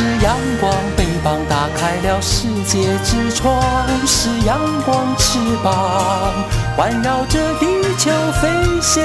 是阳光，翅膀打开了世界之窗；是阳光，翅膀环绕着地球飞翔。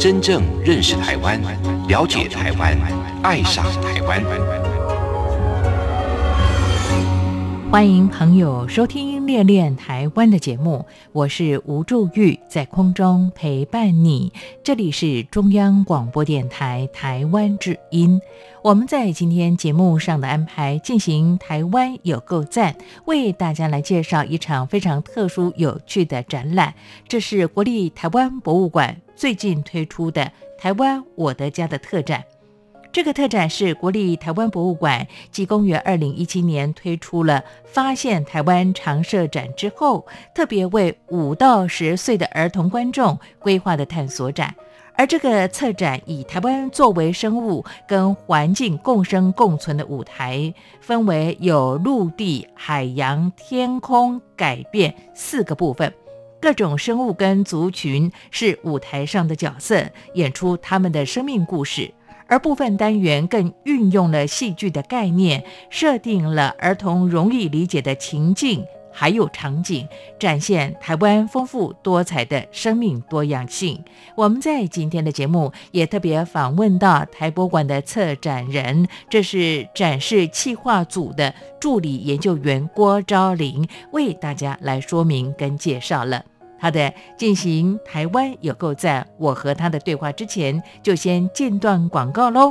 真正认识台湾，了解台湾，爱上台湾。欢迎朋友收听《恋恋台湾》的节目，我是吴祝玉，在空中陪伴你。这里是中央广播电台台湾之音。我们在今天节目上的安排进行台湾有够赞，为大家来介绍一场非常特殊有趣的展览。这是国立台湾博物馆最近推出的“台湾我的家”的特展。这个特展是国立台湾博物馆继公元二零一七年推出了“发现台湾常设展”之后，特别为五到十岁的儿童观众规划的探索展。而这个策展以台湾作为生物跟环境共生共存的舞台，分为有陆地、海洋、天空改变四个部分，各种生物跟族群是舞台上的角色，演出他们的生命故事。而部分单元更运用了戏剧的概念，设定了儿童容易理解的情境。还有场景，展现台湾丰富多彩的生命多样性。我们在今天的节目也特别访问到台博馆的策展人，这是展示企划组的助理研究员郭昭玲，为大家来说明跟介绍了。好的，进行台湾有够赞，我和他的对话之前，就先间断广告喽。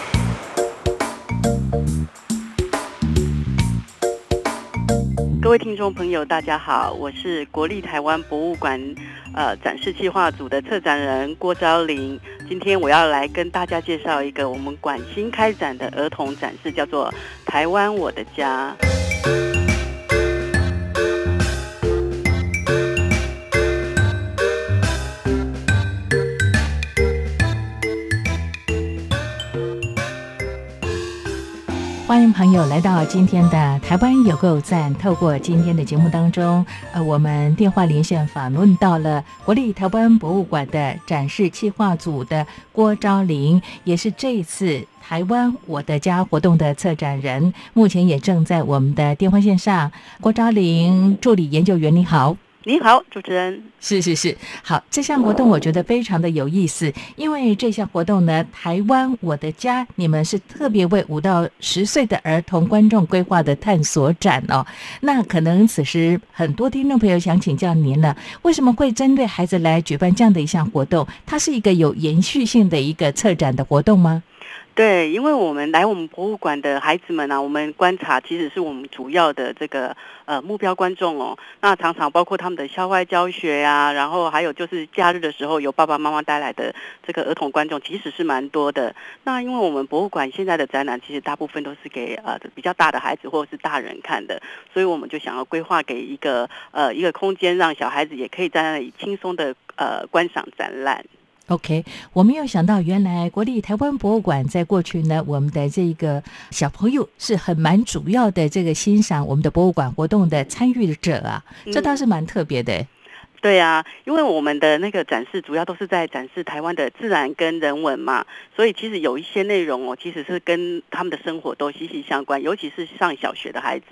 各位听众朋友，大家好，我是国立台湾博物馆呃展示计划组的策展人郭昭玲。今天我要来跟大家介绍一个我们馆新开展的儿童展示，叫做《台湾我的家》。朋友来到今天的台湾有够赞。透过今天的节目当中，呃，我们电话连线访问到了国立台湾博物馆的展示企划组的郭昭玲，也是这次台湾我的家活动的策展人，目前也正在我们的电话线上。郭昭玲助理研究员，你好。你好，主持人。是是是，好，这项活动我觉得非常的有意思，因为这项活动呢，台湾我的家，你们是特别为五到十岁的儿童观众规划的探索展哦。那可能此时很多听众朋友想请教您了，为什么会针对孩子来举办这样的一项活动？它是一个有延续性的一个策展的活动吗？对，因为我们来我们博物馆的孩子们呢，我们观察其实是我们主要的这个呃目标观众哦。那常常包括他们的校外教学呀，然后还有就是假日的时候有爸爸妈妈带来的这个儿童观众，其实是蛮多的。那因为我们博物馆现在的展览其实大部分都是给呃比较大的孩子或者是大人看的，所以我们就想要规划给一个呃一个空间，让小孩子也可以在那里轻松的呃观赏展览。OK，我没有想到，原来国立台湾博物馆在过去呢，我们的这个小朋友是很蛮主要的这个欣赏我们的博物馆活动的参与者啊，这倒是蛮特别的。对啊，因为我们的那个展示主要都是在展示台湾的自然跟人文嘛，所以其实有一些内容哦，其实是跟他们的生活都息息相关，尤其是上小学的孩子，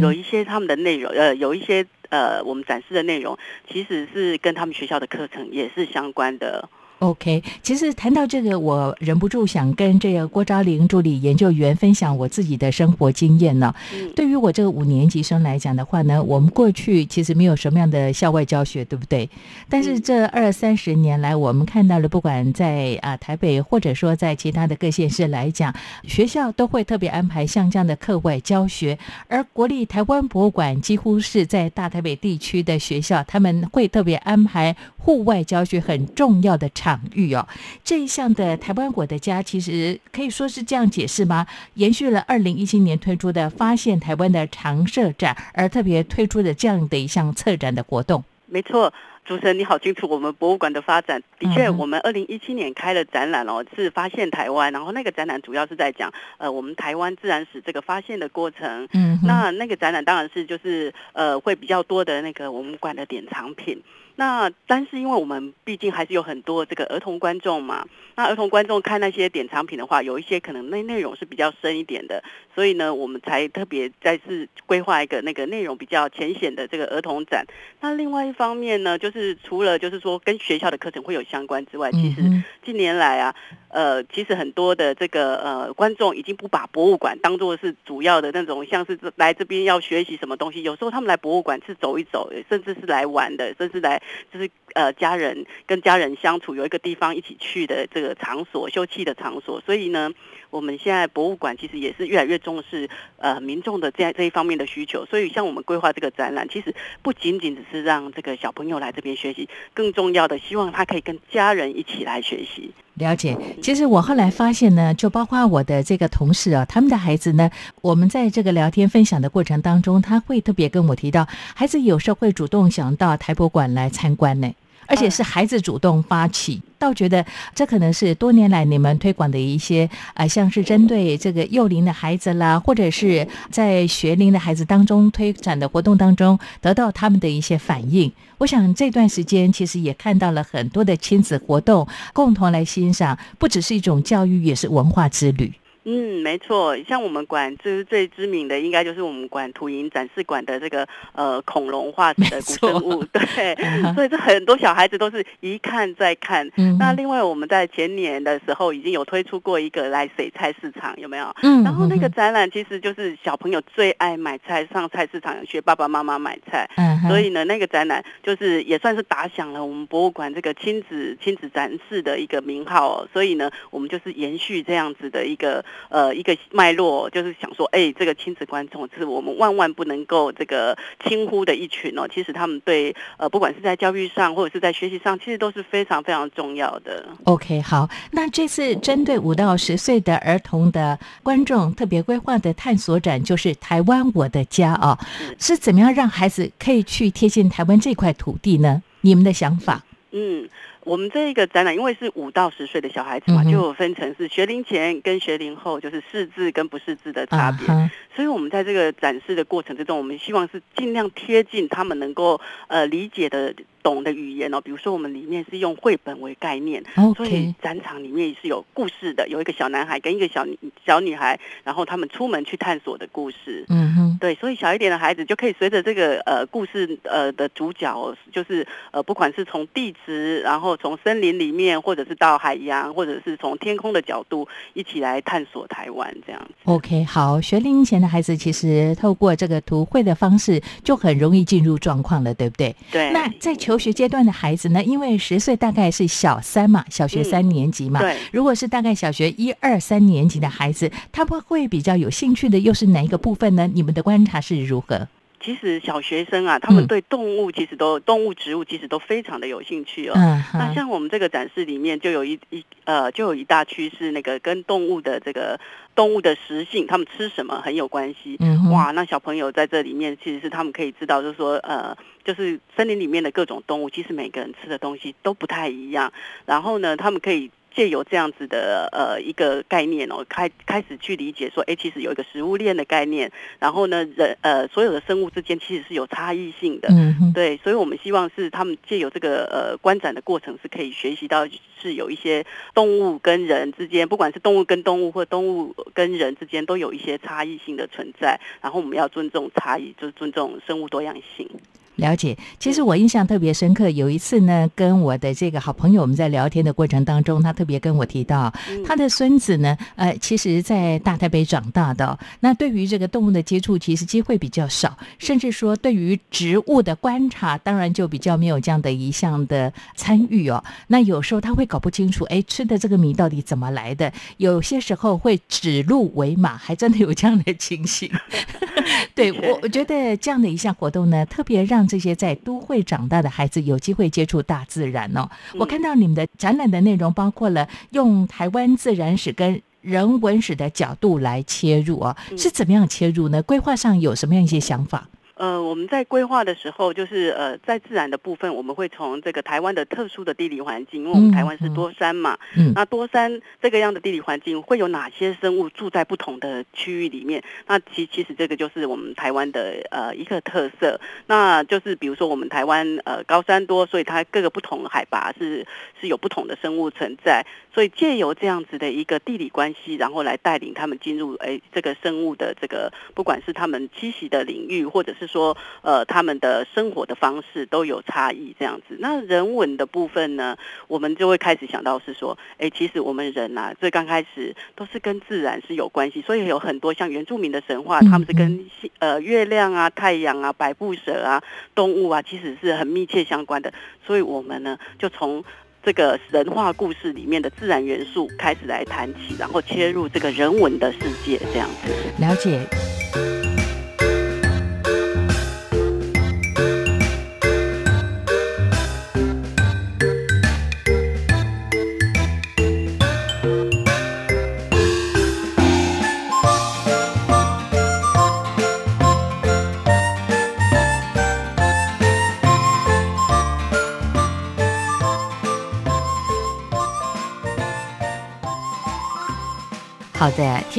有一些他们的内容，呃，有一些呃，我们展示的内容其实是跟他们学校的课程也是相关的。OK，其实谈到这个，我忍不住想跟这个郭昭玲助理研究员分享我自己的生活经验呢。对于我这个五年级生来讲的话呢，我们过去其实没有什么样的校外教学，对不对？但是这二三十年来，我们看到了，不管在啊台北，或者说在其他的各县市来讲，学校都会特别安排像这样的课外教学。而国立台湾博物馆几乎是在大台北地区的学校，他们会特别安排户外教学很重要的场。场域哦，这一项的台湾我的家其实可以说是这样解释吗？延续了二零一七年推出的发现台湾的常设展，而特别推出的这样的一项策展的活动。没错，主持人你好清楚我们博物馆的发展。的确，我们二零一七年开了展览哦，是发现台湾，然后那个展览主要是在讲呃我们台湾自然史这个发现的过程。嗯，那那个展览当然是就是呃会比较多的那个我们馆的典藏品。那但是因为我们毕竟还是有很多这个儿童观众嘛，那儿童观众看那些典藏品的话，有一些可能内内容是比较深一点的，所以呢，我们才特别再次规划一个那个内容比较浅显的这个儿童展。那另外一方面呢，就是除了就是说跟学校的课程会有相关之外，其实近年来啊，呃，其实很多的这个呃观众已经不把博物馆当做是主要的那种，像是来这边要学习什么东西，有时候他们来博物馆是走一走，甚至是来玩的，甚至来。就是呃，家人跟家人相处有一个地方一起去的这个场所，休憩的场所。所以呢，我们现在博物馆其实也是越来越重视呃民众的这这一方面的需求。所以像我们规划这个展览，其实不仅仅只是让这个小朋友来这边学习，更重要的希望他可以跟家人一起来学习。了解，其实我后来发现呢，就包括我的这个同事啊，他们的孩子呢，我们在这个聊天分享的过程当中，他会特别跟我提到，孩子有时候会主动想到台博馆来参观呢。而且是孩子主动发起，倒觉得这可能是多年来你们推广的一些啊，像是针对这个幼龄的孩子啦，或者是在学龄的孩子当中推展的活动当中，得到他们的一些反应。我想这段时间其实也看到了很多的亲子活动，共同来欣赏，不只是一种教育，也是文化之旅。嗯，没错，像我们馆就是最知名的，应该就是我们馆土营展示馆的这个呃恐龙化石的古生物，对，所以这很多小孩子都是一看再看。那另外我们在前年的时候已经有推出过一个来水菜市场，有没有？嗯，然后那个展览其实就是小朋友最爱买菜，上菜市场学爸爸妈妈买菜。嗯，所以呢，那个展览就是也算是打响了我们博物馆这个亲子亲子展示的一个名号。所以呢，我们就是延续这样子的一个。呃，一个脉络就是想说，哎，这个亲子观众是我们万万不能够这个轻忽的一群哦。其实他们对呃，不管是在教育上或者是在学习上，其实都是非常非常重要的。OK，好，那这次针对五到十岁的儿童的观众特别规划的探索展，就是台湾我的家啊，是怎么样让孩子可以去贴近台湾这块土地呢？你们的想法？嗯。我们这一个展览，因为是五到十岁的小孩子嘛，就有分成是学龄前跟学龄后，就是识字跟不识字的差别。所以，我们在这个展示的过程之中，我们希望是尽量贴近他们能够呃理解的。懂的语言哦，比如说我们里面是用绘本为概念，所以展场里面是有故事的，有一个小男孩跟一个小小女孩，然后他们出门去探索的故事。嗯对，所以小一点的孩子就可以随着这个呃故事呃的主角，就是呃不管是从地质，然后从森林里面，或者是到海洋，或者是从天空的角度，一起来探索台湾这样子。OK，好，学龄前的孩子其实透过这个图绘的方式，就很容易进入状况了，对不对？对，那在求学阶段的孩子呢？因为十岁大概是小三嘛，小学三年级嘛。对，如果是大概小学一二三年级的孩子，他们会比较有兴趣的又是哪一个部分呢？你们的观察是如何？其实小学生啊，他们嗯对动物其实都、动物、植物其实都非常的有兴趣哦。嗯那，像我们这个展示里面就有一一呃，就有一大区是那个跟动物的这个动物的食性，他们吃什么很有关系。嗯，哇，那小朋友在这里面其实是他们可以知道，就是说呃，就是森林里面的各种动物，其实每个人吃的东西都不太一样。然后呢，他们可以。借由这样子的呃一个概念哦，开开始去理解说，哎，其实有一个食物链的概念，然后呢，人呃所有的生物之间其实是有差异性的，嗯哼，对，所以我们希望是他们借由这个呃观展的过程，是可以学习到是有一些动物跟人之间，不管是动物跟动物或动物跟人之间，都有一些差异性的存在。然后我们要尊重差异，就是尊重生物多样性。了解。其实我印象特别深刻，有一次呢，跟我的这个好朋友我们在聊天的过程当中，他特别跟我提到，嗯他的孙子呢，呃，其实在大台北长大的哦、那对于这个动物的接触，其实机会比较少，甚至说对于植物的观察，当然就比较没有这样的一项的参与哦。那有时候他会搞不清楚，哎，吃的这个米到底怎么来的？有些时候会指鹿为马，还真的有这样的情形。对我，我觉得这样的一项活动呢，特别让这些在都会长大的孩子有机会接触大自然哦。我看到你们的展览的内容包括了用台湾自然史跟人文史的角度来切入哦，是怎么样切入呢？规划上有什么样一些想法？呃，我们在规划的时候，就是呃，在自然的部分，我们会从这个台湾的特殊的地理环境，因为我们台湾是多山嘛，嗯那多山这个样的地理环境，会有哪些生物住在不同的区域里面？那其其实这个就是我们台湾的呃一个特色。那就是比如说我们台湾呃高山多，所以它各个不同的海拔是是有不同的生物存在。所以借由这样子的一个地理关系，然后来带领他们进入哎这个生物的这个不管是他们栖息的领域，或者是说呃他们的生活的方式都有差异这样子。那人文的部分呢，我们就会开始想到是说，哎，其实我们人啊，最刚开始都是跟自然是有关系，所以有很多像原住民的神话，嗯他们是跟呃月亮啊、太阳啊、百步蛇啊、动物啊，其实是很密切相关的。所以我们呢，就从这个神话故事里面的自然元素开始来谈起，然后切入这个人文的世界，这样子。了解。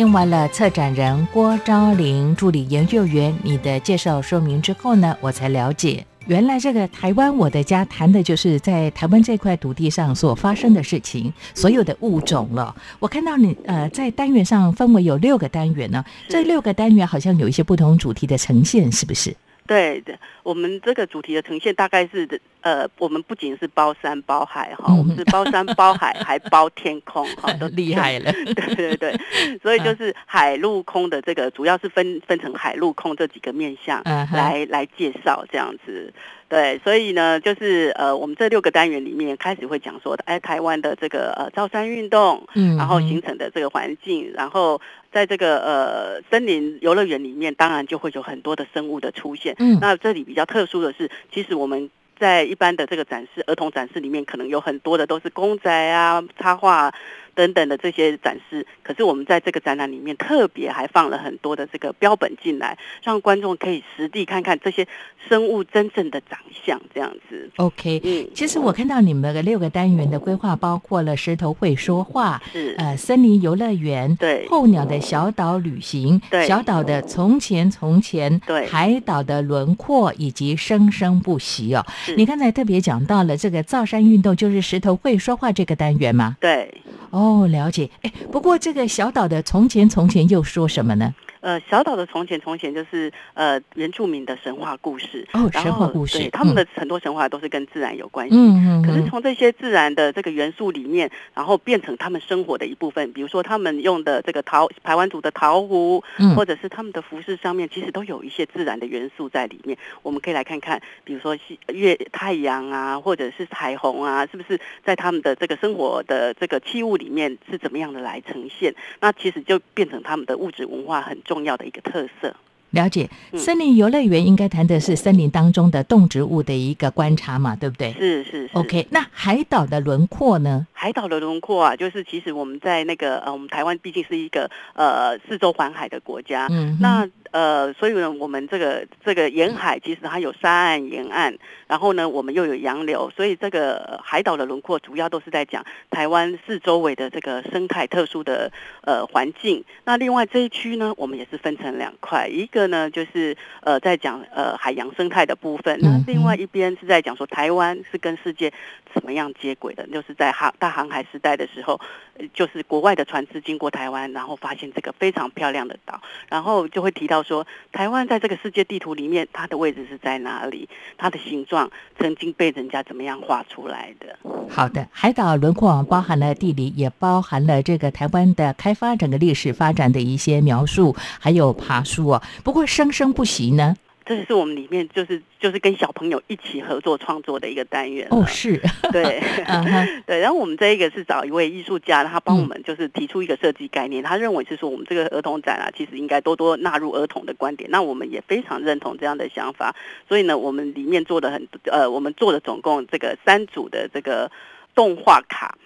听完了策展人郭昭玲助理研究员你的介绍说明之后呢，我才了解，原来这个台湾我的家谈的就是在台湾这块土地上所发生的事情，所有的物种了。我看到你呃在单元上分为有六个单元呢，这六个单元好像有一些不同主题的呈现，是不是？对的，我们这个主题的呈现大概是呃，我们不仅是包山包海哈，嗯我们是包山包海，还包天空哈，都 厉害了。对对对，所以就是海陆空的这个，主要是分分成海陆空这几个面向来来介绍这样子。对，所以呢，就是呃，我们这六个单元里面开始会讲说，哎，台湾的这个呃造山运动，嗯然后形成的这个环境，然后在这个呃森林游乐园里面，当然就会有很多的生物的出现。嗯那这里比较特殊的是，其实我们在一般的这个展示儿童展示里面，可能有很多的都是公仔啊、插画、等等的这些展示。可是我们在这个展览里面，特别还放了很多的这个标本进来，让观众可以实地看看这些生物真正的长相，这样子。OK，嗯，其实我看到你们的六个单元的规划，包括了石头会说话，是，呃，森林游乐园，对候鸟的小岛旅行，对小岛的从前从前，对海岛的轮廓以及生生不息哦。你刚才特别讲到了这个造山运动，就是石头会说话这个单元吗？对。哦，哦了解。哎，不过这个小岛的从前从前又说什么呢？呃，小岛的从前从前就是呃原住民的神话故事哦，然神话后故事对他们嗯的很多神话都是跟自然有关系。嗯嗯，可是嗯从这些自然的这个元素里面，然后变成他们生活的一部分，比如说他们用的这个陶台湾族的陶壶，嗯或者是他们的服饰上面，其实都有一些自然的元素在里面。我们可以来看看，比如说西月太阳啊，或者是彩虹啊，是不是在他们的这个生活的这个器物里面是怎么样的来呈现？那其实就变成他们的物质文化很重重要的一个特色。了解。嗯森林游乐园应该谈的是森林当中的动植物的一个观察嘛，对不对是是是。？OK，那海岛的轮廓呢？海岛的轮廓啊，就是其实我们在那个呃，我们台湾毕竟是一个呃四周环海的国家，嗯，那呃，所以呢，我们这个这个沿海其实它有沙岸、沿岸，然后呢，我们又有洋流，所以这个呃海岛的轮廓主要都是在讲台湾四周围的这个生态特殊的呃环境。那另外这一区呢，我们也是分成两块，一个呢就是呃在讲呃海洋生态的部分，那嗯另外一边是在讲说台湾是跟世界怎么样接轨的，就是在航大航海时代的时候，呃就是国外的船只经过台湾，然后发现这个非常漂亮的岛，然后就会提到说，台湾在这个世界地图里面，它的位置是在哪里？它的形状曾经被人家怎么样画出来的？好的，海岛轮廓包含了地理，也包含了这个台湾的开发整个历史发展的一些描述，还有爬树哦。不过生生不息呢？这是我们里面就是就是跟小朋友一起合作创作的一个单元了哦，是，对，对，然后我们这一个是找一位艺术家，他帮我嗯们就是提出一个设计概念，他认为是说我们这个儿童展啊，其实应该多多纳入儿童的观点。那我们也非常认同这样的想法，所以呢，我们里面做的很呃，我们做的总共这个三组的这个动画卡。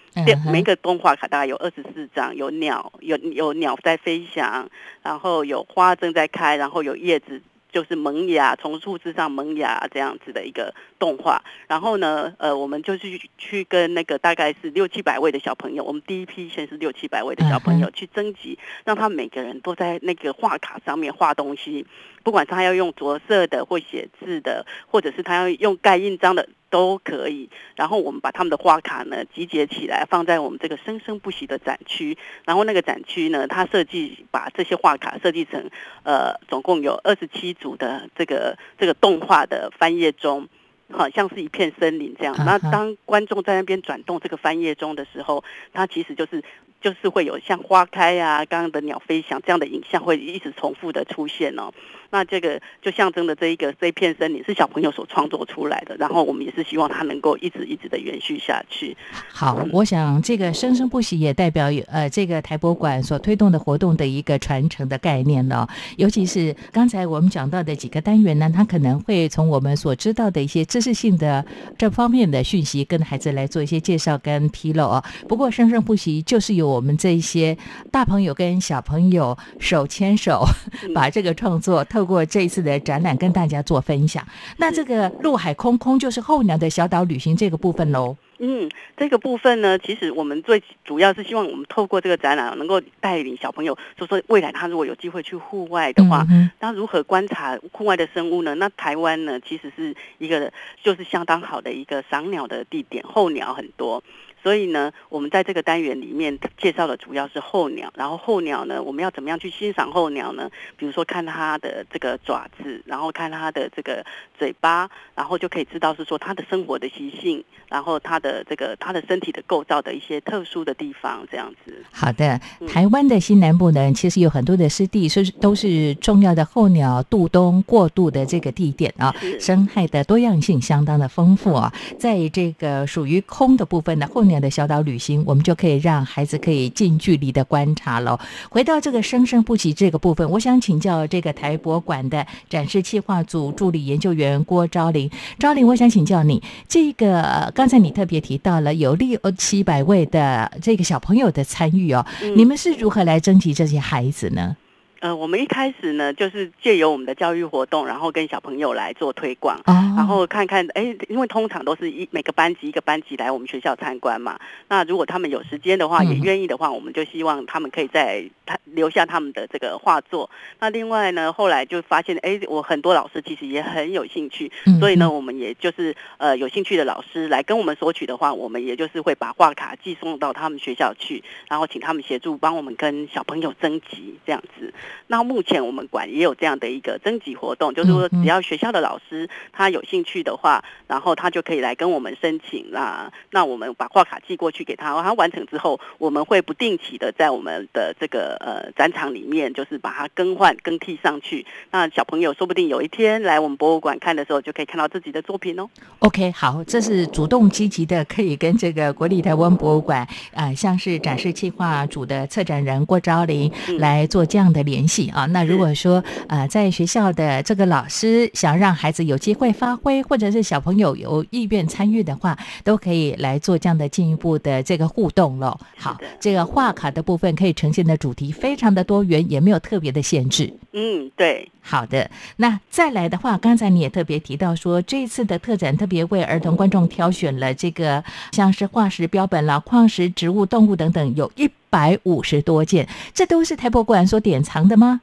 每一个动画卡大概有二十四张，有鸟，有有鸟在飞翔，然后有花正在开，然后有叶子就是萌芽，从树枝上萌芽这样子的一个动画。然后呢，呃，我们就去去跟那个大概是六七百位的小朋友，我们第一批先是六七百位的小朋友去征集，让他们每个人都在那个画卡上面画东西，不管是他要用着色的或写字的，或者是他要用盖印章的。都可以，然后我们把他们的画卡呢集结起来，放在我们这个生生不息的展区。然后那个展区呢，它设计把这些画卡设计成，呃，总共有二十七组的这个这个动画的翻页中。好像是一片森林这样。那当观众在那边转动这个翻页中的时候，它其实就是就是会有像花开啊、刚刚的鸟飞翔这样的影像会一直重复的出现哦。那这个就象征的这一个这一片森林是小朋友所创作出来的，然后我们也是希望它能够一直一直的延续下去。好，我想这个生生不息也代表呃这个台博馆所推动的活动的一个传承的概念了。尤其是刚才我们讲到的几个单元呢，它可能会从我们所知道的一些知识性的这方面的讯息，跟孩子来做一些介绍跟披露啊。不过生生不息就是由我们这一些大朋友跟小朋友手牵手，把这个创作透过这一次的展览跟大家做分享。那这个陆海空空就是候鸟的小岛旅行这个部分喽。嗯，这个部分呢，其实我们最主要是希望我们透过这个展览，能够带领小朋友，就说未来他如果有机会去户外的话，嗯那如何观察户外的生物呢？那台湾呢，其实是一个就是相当好的一个赏鸟的地点，候鸟很多。所以呢，我们在这个单元里面介绍的主要是候鸟，然后候鸟呢，我们要怎么样去欣赏候鸟呢？比如说看它的这个爪子，然后看它的这个嘴巴，然后就可以知道是说它的生活的习性，然后它的这个它的身体的构造的一些特殊的地方，这样子。好的，嗯台湾的西南部呢，其实有很多的湿地，是都是重要的候鸟渡冬过渡的这个地点啊，是生态的多样性相当的丰富啊。在这个属于空的部分呢，候鸟的小岛旅行，我们就可以让孩子可以近距离的观察了。回到这个生生不息这个部分，我想请教这个台博馆的展示企划组助理研究员郭昭林。昭林，我想请教你，这个呃刚才你特别提到了有六七百位的这个小朋友的参与哦，嗯你们是如何来征集这些孩子呢？呃，我们一开始呢，就是借由我们的教育活动，然后跟小朋友来做推广。哦，然后看看，哎，因为通常都是一每个班级一个班级来我们学校参观嘛。那如果他们有时间的话，嗯也愿意的话，我们就希望他们可以在他留下他们的这个画作。那另外呢，后来就发现，哎，我很多老师其实也很有兴趣，嗯所以呢，我们也就是呃有兴趣的老师来跟我们索取的话，我们也就是会把画卡寄送到他们学校去，然后请他们协助帮我们跟小朋友征集这样子。那目前我们馆也有这样的一个征集活动，就是说只要学校的老师他有兴趣的话，然后他就可以来跟我们申请啦。那我们把画卡寄过去给他，他完成之后，我们会不定期的在我们的这个呃展场里面，就是把它更换更替上去。那小朋友说不定有一天来我们博物馆看的时候，就可以看到自己的作品哦。OK，好，这是主动积极的，可以跟这个国立台湾博物馆啊，像是展示计划组的策展人郭昭林来做这样的联系啊。那如果说呃，在学校的这个老师想让孩子有机会发挥，或者是小朋友有意愿参与的话，都可以来做这样的进一步的这个互动喽。好，这个画卡的部分可以呈现的主题非常的多元，也没有特别的限制。嗯，对。好的，那再来的话，刚才你也特别提到说，这一次的特展特别为儿童观众挑选了这个像是化石标本啦、矿石、植物、动物等等，有一百五十多件，这都是台博馆所典藏的吗？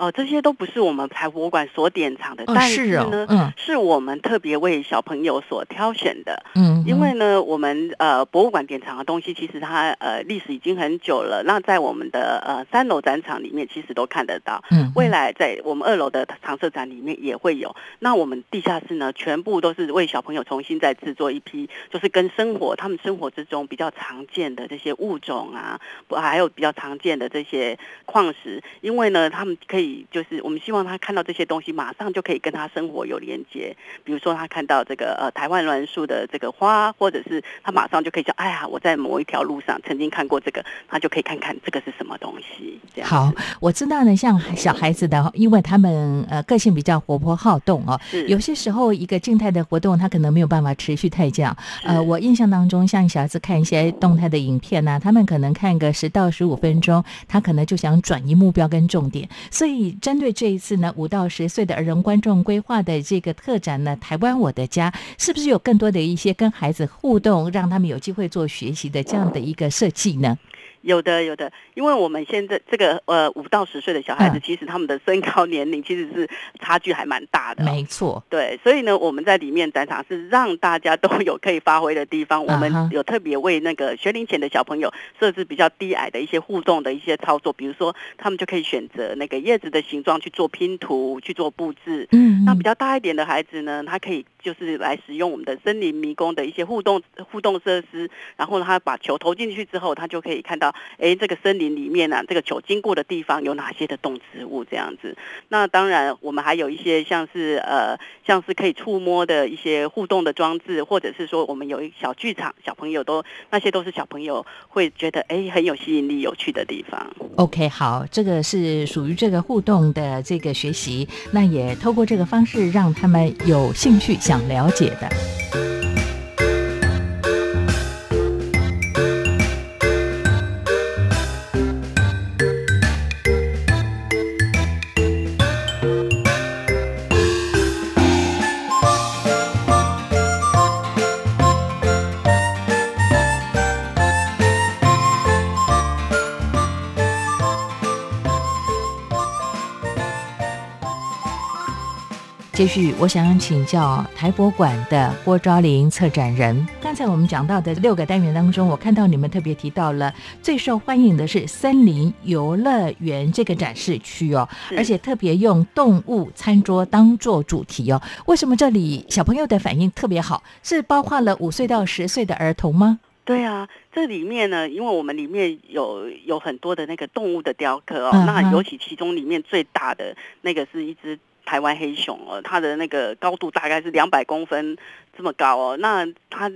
哦，这些都不是我们台博物馆所典藏的，但是呢，嗯，是我们特别为小朋友所挑选的，嗯，因为呢，我们呃博物馆典藏的东西，其实它呃历史已经很久了，那在我们的呃三楼展场里面，其实都看得到，嗯，未来在我们二楼的常设展里面也会有，那我们地下室呢，全部都是为小朋友重新再制作一批，就是跟生活他们生活之中比较常见的这些物种啊，不还有比较常见的这些矿石，因为呢，他们可以。就是我们希望他看到这些东西，马上就可以跟他生活有连接。比如说，他看到这个呃台湾栾树的这个花，或者是他马上就可以讲：“哎呀，我在某一条路上曾经看过这个。”他就可以看看这个是什么东西。这样好，我知道呢。像小孩子的，因为他们呃个性比较活泼好动哦，有些时候一个静态的活动，他可能没有办法持续太久。呃，我印象当中，像小孩子看一些动态的影片呢，他们可能看个十到十五分钟，他可能就想转移目标跟重点，所以。针对这一次呢，五到十岁的儿童观众规划的这个特展呢，台湾我的家，是不是有更多的一些跟孩子互动，让他们有机会做学习的这样的一个设计呢？有的，有的，因为我们现在这个呃五到十岁的小孩子，其实他们的身高年龄其实是差距还蛮大的。没错，对，所以呢，我们在里面展场是让大家都有可以发挥的地方。我们有特别为那个学龄前的小朋友设置比较低矮的一些互动的一些操作，比如说他们就可以选择那个叶子的形状去做拼图、去做布置。嗯，那比较大一点的孩子呢，他可以就是来使用我们的森林迷宫的一些互动互动设施，然后他把球投进去之后，他就可以看到。哎，这个森林里面呢，这个球经过的地方有哪些的动植物？这样子。那当然，我们还有一些像是呃，像是可以触摸的一些互动的装置，或者是说我们有一小剧场，小朋友都那些都是小朋友会觉得哎很有吸引力、有趣的地方。OK，好，这个是属于这个互动的这个学习，那也透过这个方式让他们有兴趣想了解的。继续，我想请教台博馆的郭昭玲策展人。刚才我们讲到的六个单元当中，我看到你们特别提到了最受欢迎的是森林游乐园这个展示区哦，而且特别用动物餐桌当做主题哦。为什么这里小朋友的反应特别好？是包括了五岁到十岁的儿童吗？对啊，这里面呢，因为我们里面有有很多的那个动物的雕刻哦，那尤其其中里面最大的那个是一只。台湾黑熊哦，它的那个高度大概是两百公分这么高哦。那它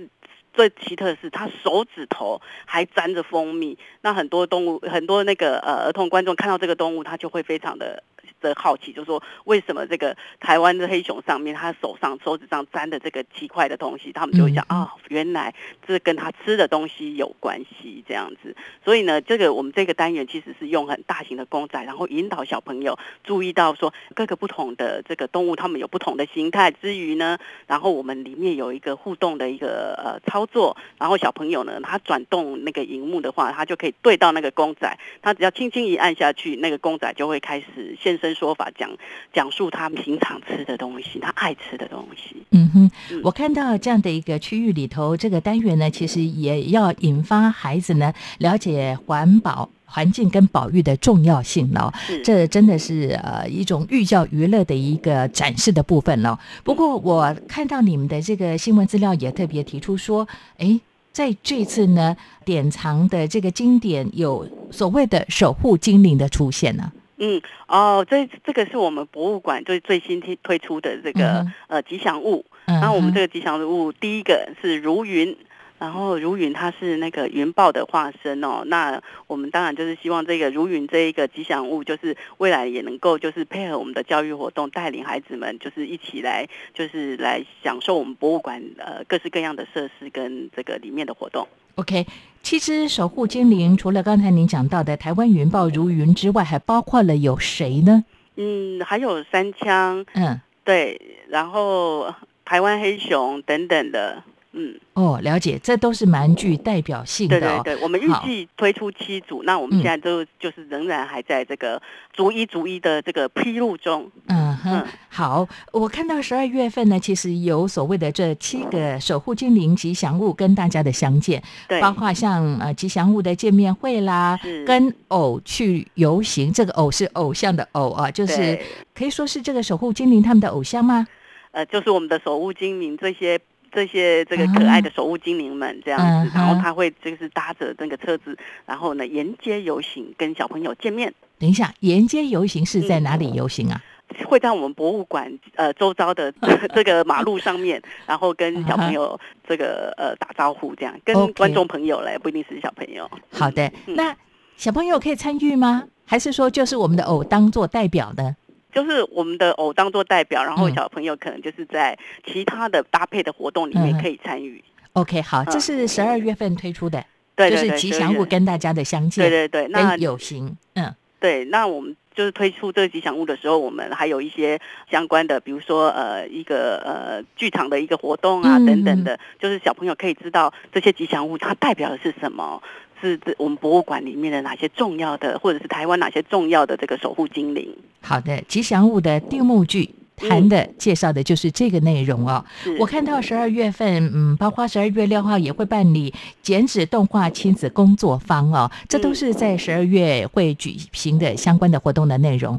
最奇特的是，它手指头还沾着蜂蜜。那很多动物，很多那个呃儿童观众看到这个动物，他就会非常的。的好奇，就是说为什么这个台湾的黑熊上面，他手上手指上沾的这个奇怪的东西，他们就会想啊，原来这跟他吃的东西有关系，这样子。所以呢，这个我们这个单元其实是用很大型的公仔，然后引导小朋友注意到说各个不同的这个动物，它们有不同的形态之余呢，然后我们里面有一个互动的一个呃操作，然后小朋友呢，他转动那个荧幕的话，他就可以对到那个公仔，他只要轻轻一按下去，那个公仔就会开始现身。说法讲讲述他平常吃的东西，他爱吃的东西。嗯哼，我看到这样的一个区域里头，这个单元呢，其实也要引发孩子呢了解环保。环境跟保育的重要性了。是这真的是呃一种寓教于乐的一个展示的部分了。不过我看到你们的这个新闻资料也特别提出说，诶，在这次呢典藏的这个经典有所谓的守护精灵的出现呢。嗯，哦，这这个是我们博物馆最最新推推出的这个、嗯呃吉祥物。嗯然后我们这个吉祥物第一个是如云。然后如云它是那个云豹的化身哦，那我们当然就是希望这个如云这一个吉祥物，就是未来也能够就是配合我们的教育活动，带领孩子们就是一起来就是来享受我们博物馆呃各式各样的设施跟这个里面的活动。OK，其实守护精灵除了刚才您讲到的台湾云豹如云之外，还包括了有谁呢？嗯，还有三枪，嗯，对，然后台湾黑熊等等的，嗯。哦，了解，这都是蛮具代表性的、哦。对对对，我们预好计推出七组，那我们嗯现在都就是仍然还在这个逐一逐一的这个披露中。嗯哼嗯，好，我看到十二月份呢，其实有所谓的这七个守护精灵吉祥物跟大家的相见，对，包括像呃吉祥物的见面会啦，跟偶去游行，这个偶是偶像的偶啊，就是可以说是这个守护精灵他们的偶像吗？呃，就是我们的守护精灵这些。这些这个可爱的守护精灵们这样子，然后他会就是搭着那个车子，然后呢沿街游行，跟小朋友见面，等一下，沿街游行是在嗯哪里游行啊？会在我们博物馆呃周遭的这个马路上面，然后跟小朋友这个呃打招呼，这样跟观众朋友嘞，不一定是小朋友。好的，嗯那小朋友可以参与吗？还是说就是我们的偶当做代表呢？就是我们的偶当做代表，然后嗯。小朋友可能就是在其他的搭配的活动里面嗯。可以参与。OK，好，嗯。这是十二月份推出的，对对对，就是吉祥物跟大家的相见，对对对，那跟有形，嗯，对，那我们就是推出这个吉祥物的时候，我们还有一些相关的，比如说呃一个呃剧场的一个活动啊、嗯。等等的，就是小朋友可以知道这些吉祥物它代表的是什么。是这我们博物馆里面的哪些重要的，或者是台湾哪些重要的这个守护精灵？好的，吉祥物的定目剧。谈的介绍的就是这个内容哦。我看到十二月份，嗯，包括十二月六号也会办理剪纸动画亲子工作坊哦，这都嗯是在十二月会举行的相关的活动的内容。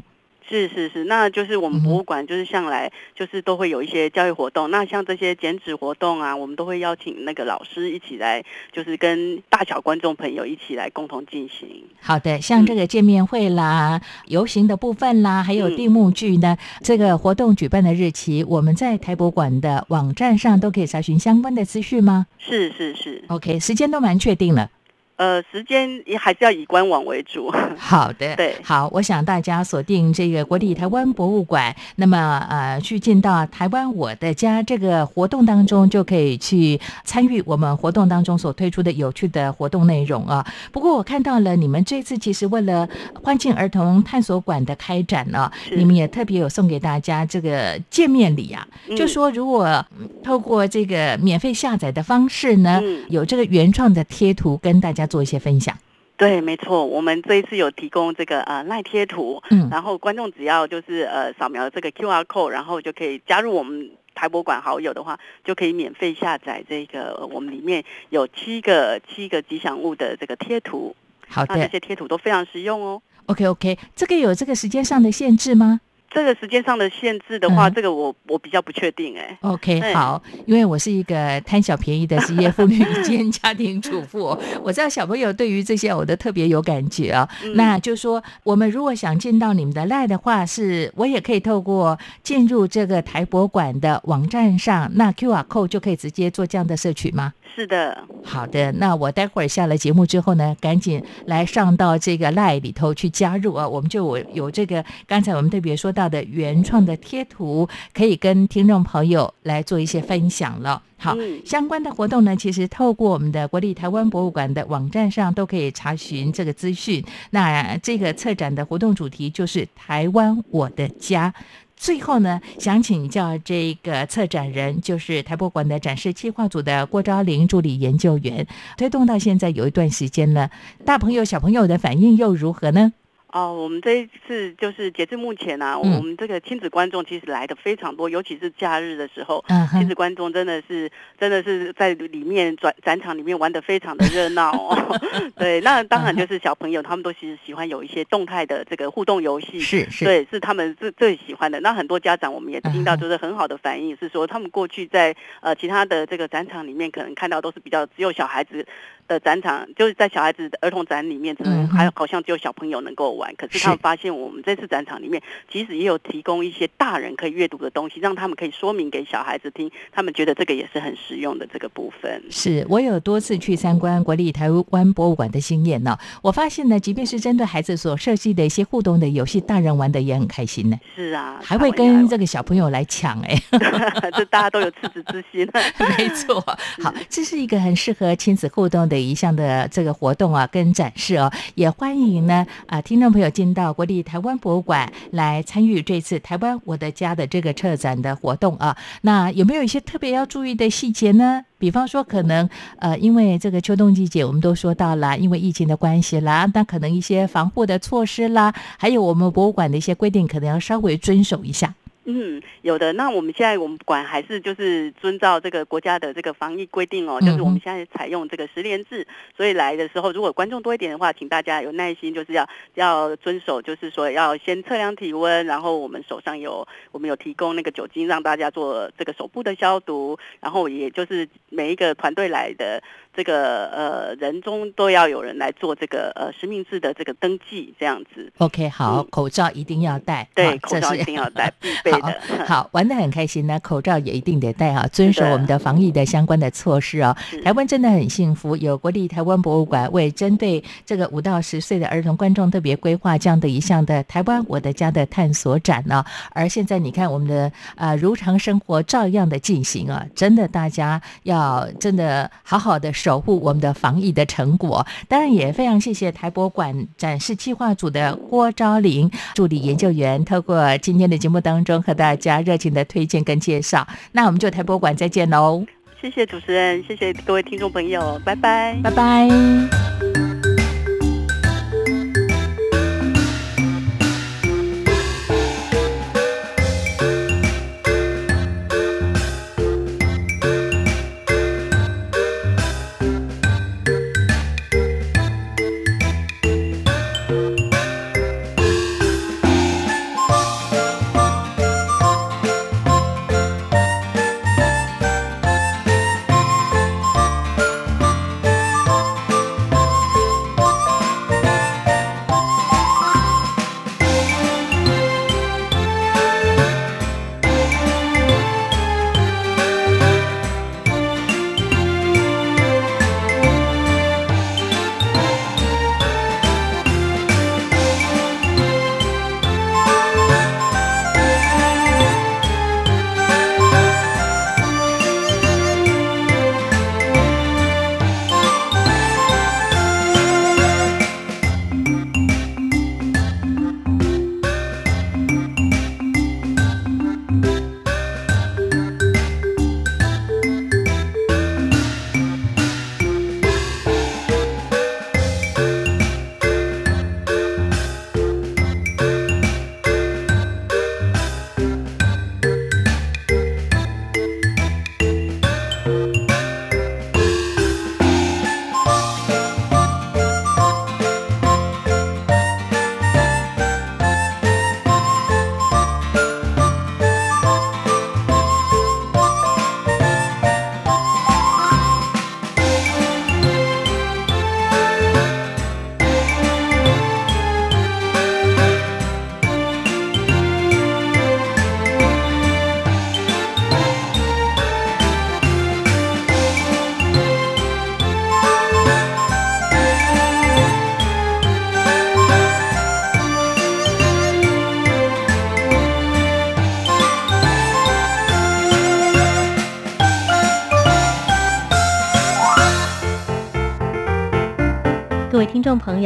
是是是，那就是我们博物馆就是向来就是都会有一些教育活动，那像这些剪纸活动啊，我们都会邀请那个老师一起来，就是跟大小观众朋友一起来共同进行。好的，像这个见面会啦、游行的部分啦，还有嗯定目剧呢，这个活动举办的日期，我们在台博馆的网站上都可以查询相关的资讯吗是是是，？OK，时间都蛮确定了。呃，时间也还是要以官网为主。好的，对。好，我想大家锁定这个国立台湾博物馆，那么呃，去进到台湾我的家这个活动当中，就可以去参与我们活动当中所推出的有趣的活动内容啊。不过我看到了你们这次其实为了欢庆儿童探索馆的开展呢、是。你们也特别有送给大家这个见面礼啊，嗯。就说如果嗯透过这个免费下载的方式呢，嗯。有这个原创的贴图跟大家做一些分享。对，没错，我们这一次有提供这个呃赖贴图，嗯然后观众只要就是呃扫描这个 QR code，然后就可以加入我们台博馆好友的话，就可以免费下载这个呃我们里面有七个七个吉祥物的这个贴图，好的那这些贴图都非常实用哦。，OK OK，这个有这个时间上的限制吗这个时间上的限制的话，嗯这个我我比较不确定哎。？OK，对好，因为我是一个贪小便宜的职业妇女兼家庭主妇，我知道小朋友对于这些我都特别有感觉啊。嗯那就说，我们如果想进到你们的赖的话，是我也可以透过进入这个台博馆的网站上，那 QR code 就可以直接做这样的摄取吗？是的，好的，那我待会儿下了节目之后呢，赶紧来上到这个 Line 里头去加入啊，我们就有有这个刚才我们特别说到的原创的贴图，可以跟听众朋友来做一些分享了。好，嗯相关的活动呢，其实透过我们的国立台湾博物馆的网站上都可以查询这个资讯。那这个策展的活动主题就是“台湾我的家”。最后呢，想请教这个策展人，就是台博馆的展示计划组的郭昭玲助理研究员，推动到现在有一段时间了，大朋友小朋友的反应又如何呢？哦，我们这一次就是截至目前啊，嗯我们这个亲子观众其实来的非常多，尤其是假日的时候，嗯亲子观众真的是真的是在里面展展场里面玩的非常的热闹哦。对，那当然就是小朋友他们都其实喜欢有一些动态的这个互动游戏，是是，对，是他们最最喜欢的。那很多家长我们也听到，就是很好的反应，是说他们过去在呃其他的这个展场里面，可能看到都是比较只有小孩子的展场，就是在小孩子的儿童展里面，可能还好像只有小朋友能够玩。可是是他们发现，我们这次展场里面其实也有提供一些大人可以阅读的东西，让他们可以说明给小孩子听，他们觉得这个也是很实用的这个部分。是我有多次去参观国立台湾博物馆的经验呢、我发现呢，即便是针对孩子所设计的一些互动的游戏，大人玩的也很开心呢，是啊，还会跟这个小朋友来抢哎。这大家都有赤子之心。没错，好，这是一个很适合亲子互动的一项的这个活动啊，跟展示哦，也欢迎呢啊听众朋友进到国立台湾博物馆来参与这次台湾我的家的这个策展的活动啊。那有没有一些特别要注意的细节呢？比方说，可能呃，因为这个秋冬季节，我们都说到了，因为疫情的关系啦，那可能一些防护的措施啦，还有我们博物馆的一些规定，可能要稍微遵守一下。嗯，有的。那我们现在我们管还是就是遵照这个国家的这个防疫规定哦，就是我们现在采用这个十连制，所以来的时候如果观众多一点的话，请大家有耐心，就是要要遵守，就是说要先测量体温，然后我们手上有我们有提供那个酒精让大家做这个手部的消毒，然后也就是每一个团队来的这个呃人中都要有人来做这个呃实名制的这个登记，这样子。OK，好，嗯口罩一定要戴，对，口罩一定要戴，必备好的。好，玩的很开心呢，口罩也一定得戴啊，遵守我们的防疫的相关的措施哦。台湾真的很幸福，有国立台湾博物馆为针对这个五到十岁的儿童观众特别规划这样的一项的台湾我的家的探索展呢、而现在你看我们的呃如常生活照样的进行啊，真的大家要真的好好的守护我们的防疫的成果。当然也非常谢谢台博馆展示计划组的郭昭玲助理研究员，透过今天的节目当中和大家热情的推荐跟介绍。那我们就台博馆再见喽，谢谢主持人，谢谢各位听众朋友，拜拜。拜拜。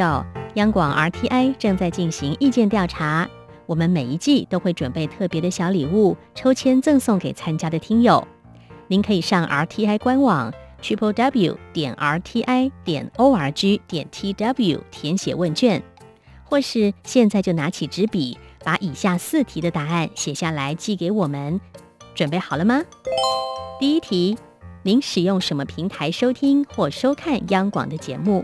友，央广 RTI 正在进行意见调查，我们每一季都会准备特别的小礼物，抽签赠送给参加的听友。您可以上 RTI 官网 triple w 点 RTI 点 org 点 tw 填写问卷，或是现在就拿起纸笔，把以下四题的答案写下来寄给我们。准备好了吗？第一题，您使用什么平台收听或收看央广的节目？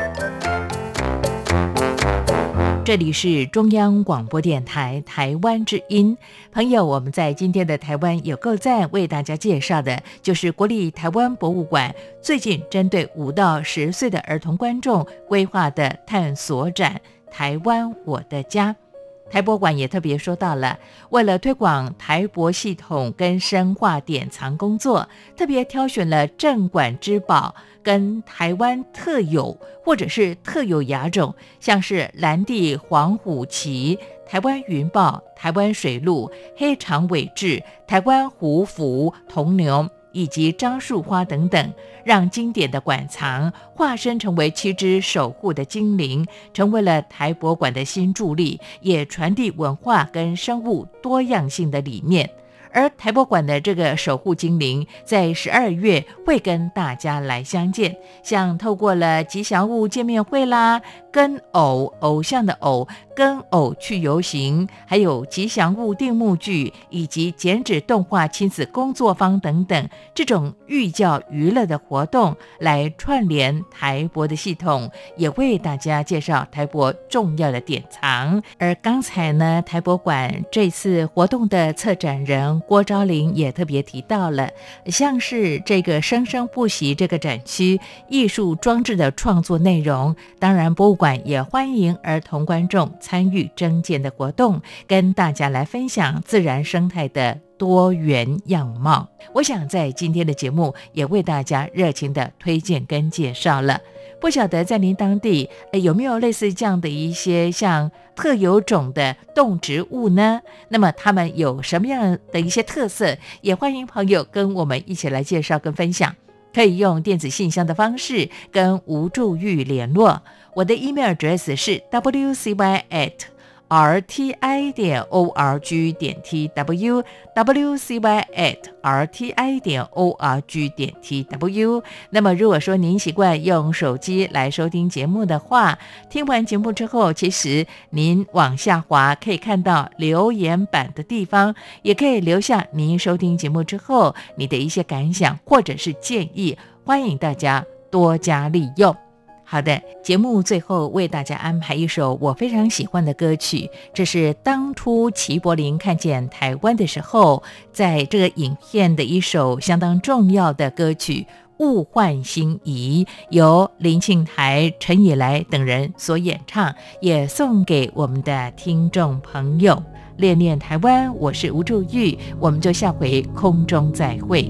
这里是中央广播电台台湾之音，朋友，我们在今天的台湾有够赞，为大家介绍的就是国立台湾博物馆最近针对五到十岁的儿童观众规划的探索展《台湾我的家》。台博馆也特别说到了，为了推广台博系统跟深化典藏工作，特别挑选了镇馆之宝跟台湾特有或者是特有亚种，像是蓝地黄虎旗、台湾云豹、台湾水鹿、黑长尾雉、台湾虎符、铜牛。以及樟树花等等，让经典的馆藏化身成为七只守护的精灵，成为了台博馆的新助力，也传递文化跟生物多样性的理念。而台博馆的这个守护精灵，在十二月会跟大家来相见，像透过了吉祥物见面会啦，跟偶偶像的偶。跟偶去游行，还有吉祥物定目剧，以及剪纸动画亲子工作坊等等，这种寓教娱乐的活动来串联台博的系统，也为大家介绍台博重要的典藏。而刚才呢，台博馆这次活动的策展人郭昭玲也特别提到了，像是这个生生不息这个展区艺术装置的创作内容，当然博物馆也欢迎儿童观众。参与征件的活动，跟大家来分享自然生态的多元样貌。我想在今天的节目也为大家热情的推荐跟介绍了。不晓得在您当地有没有类似这样的一些像特有种的动植物呢？那么它们有什么样的一些特色？也欢迎朋友跟我们一起来介绍跟分享。可以用电子信箱的方式跟吴祝玉联络。我的 email address 是 wcy at rti 点 org 点 tw wcy at rti 点 org 点 tw。那么，如果说您习惯用手机来收听节目的话，听完节目之后，其实您往下滑可以看到留言板的地方，也可以留下您收听节目之后你的一些感想或者是建议，欢迎大家多加利用。好的，节目最后为大家安排一首我非常喜欢的歌曲，这是当初齐柏林看见台湾的时候，在这个影片的一首相当重要的歌曲《物换星移》，由林庆台、陈以来等人所演唱，也送给我们的听众朋友。恋恋台湾，我是吴祝玉，我们就下回空中再会。